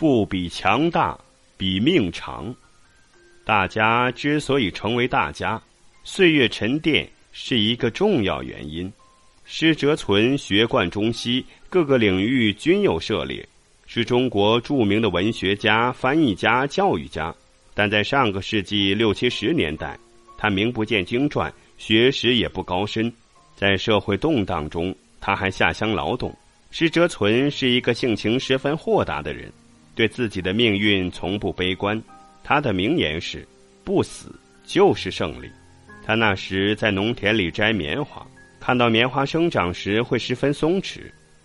不比强大，比命长。大家之所以成为大家，岁月沉淀是一个重要原因。施哲存学贯中西，各个领域均有涉猎，是中国著名的文学家、翻译家、教育家。但在上个世纪六七十年代，他名不见经传，学识也不高深。在社会动荡中，他还下乡劳动。施哲存是一个性情十分豁达的人，对自己的命运从不悲观。他的名言是：“不死就是胜利。”他那时在农田里摘棉花。看到棉花生长时会十分松弛、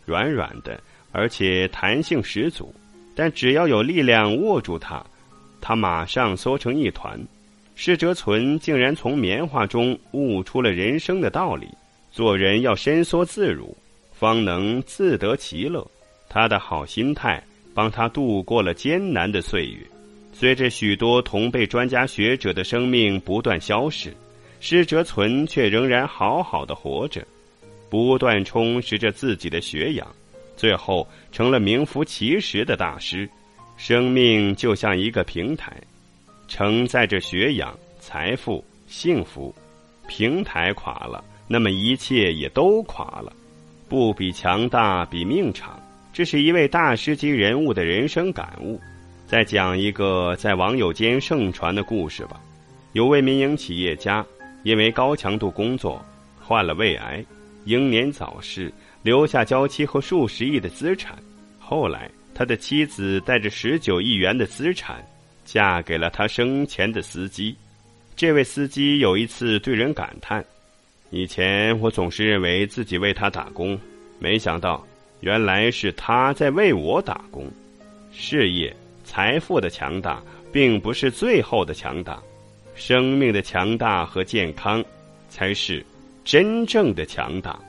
软软的，而且弹性十足。但只要有力量握住它，它马上缩成一团。施哲存竟然从棉花中悟出了人生的道理：做人要伸缩自如，方能自得其乐。他的好心态帮他度过了艰难的岁月。随着许多同辈专家学者的生命不断消逝。施哲存却仍然好好的活着，不断充实着自己的学养，最后成了名副其实的大师。生命就像一个平台，承载着学养、财富、幸福。平台垮了，那么一切也都垮了。不比强大，比命长。这是一位大师级人物的人生感悟。再讲一个在网友间盛传的故事吧。有位民营企业家。因为高强度工作，患了胃癌，英年早逝，留下娇妻和数十亿的资产。后来，他的妻子带着十九亿元的资产，嫁给了他生前的司机。这位司机有一次对人感叹：“以前我总是认为自己为他打工，没想到原来是他在为我打工。事业、财富的强大，并不是最后的强大。”生命的强大和健康，才是真正的强大。